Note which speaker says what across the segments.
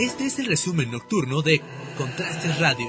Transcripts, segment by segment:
Speaker 1: Este es el resumen nocturno de Contrastes Radio.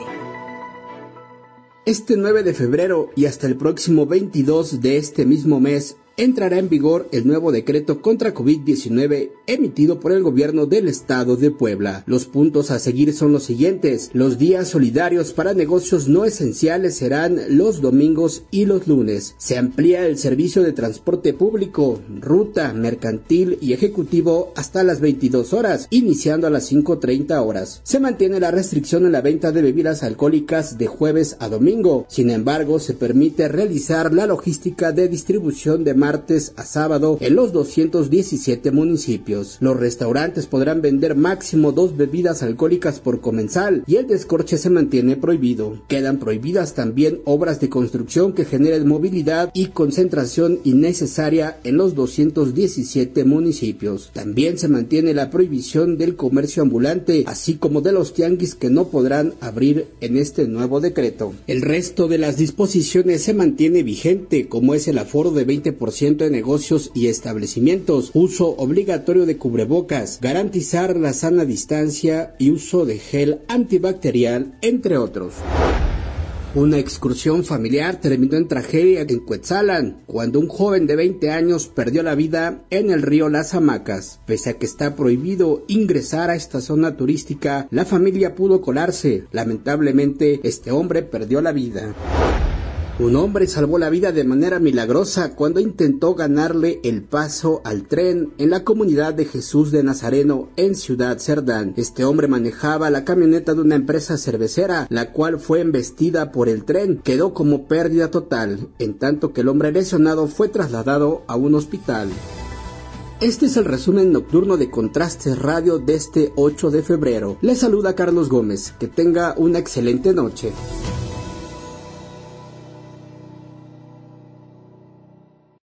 Speaker 2: Este 9 de febrero y hasta el próximo 22 de este mismo mes, entrará en vigor el nuevo decreto contra COVID-19 emitido por el gobierno del estado de Puebla. Los puntos a seguir son los siguientes. Los días solidarios para negocios no esenciales serán los domingos y los lunes. Se amplía el servicio de transporte público, ruta, mercantil y ejecutivo hasta las 22 horas, iniciando a las 5.30 horas. Se mantiene la restricción en la venta de bebidas alcohólicas de jueves a domingo. Sin embargo, se permite realizar la logística de distribución de martes a sábado en los 217 municipios. Los restaurantes podrán vender máximo dos bebidas alcohólicas por comensal y el descorche se mantiene prohibido. Quedan prohibidas también obras de construcción que generen movilidad y concentración innecesaria en los 217 municipios. También se mantiene la prohibición del comercio ambulante, así como de los tianguis que no podrán abrir en este nuevo decreto. El resto de las disposiciones se mantiene vigente, como es el aforo de 20% de negocios y establecimientos, uso obligatorio de cubrebocas, garantizar la sana distancia y uso de gel antibacterial, entre otros. Una excursión familiar terminó en tragedia en Cuetzalan, cuando un joven de 20 años perdió la vida en el río Las Hamacas. Pese a que está prohibido ingresar a esta zona turística, la familia pudo colarse. Lamentablemente, este hombre perdió la vida. Un hombre salvó la vida de manera milagrosa cuando intentó ganarle el paso al tren en la comunidad de Jesús de Nazareno en Ciudad Cerdán. Este hombre manejaba la camioneta de una empresa cervecera, la cual fue embestida por el tren. Quedó como pérdida total, en tanto que el hombre lesionado fue trasladado a un hospital. Este es el resumen nocturno de Contrastes Radio de este 8 de febrero. Le saluda Carlos Gómez. Que tenga una excelente noche.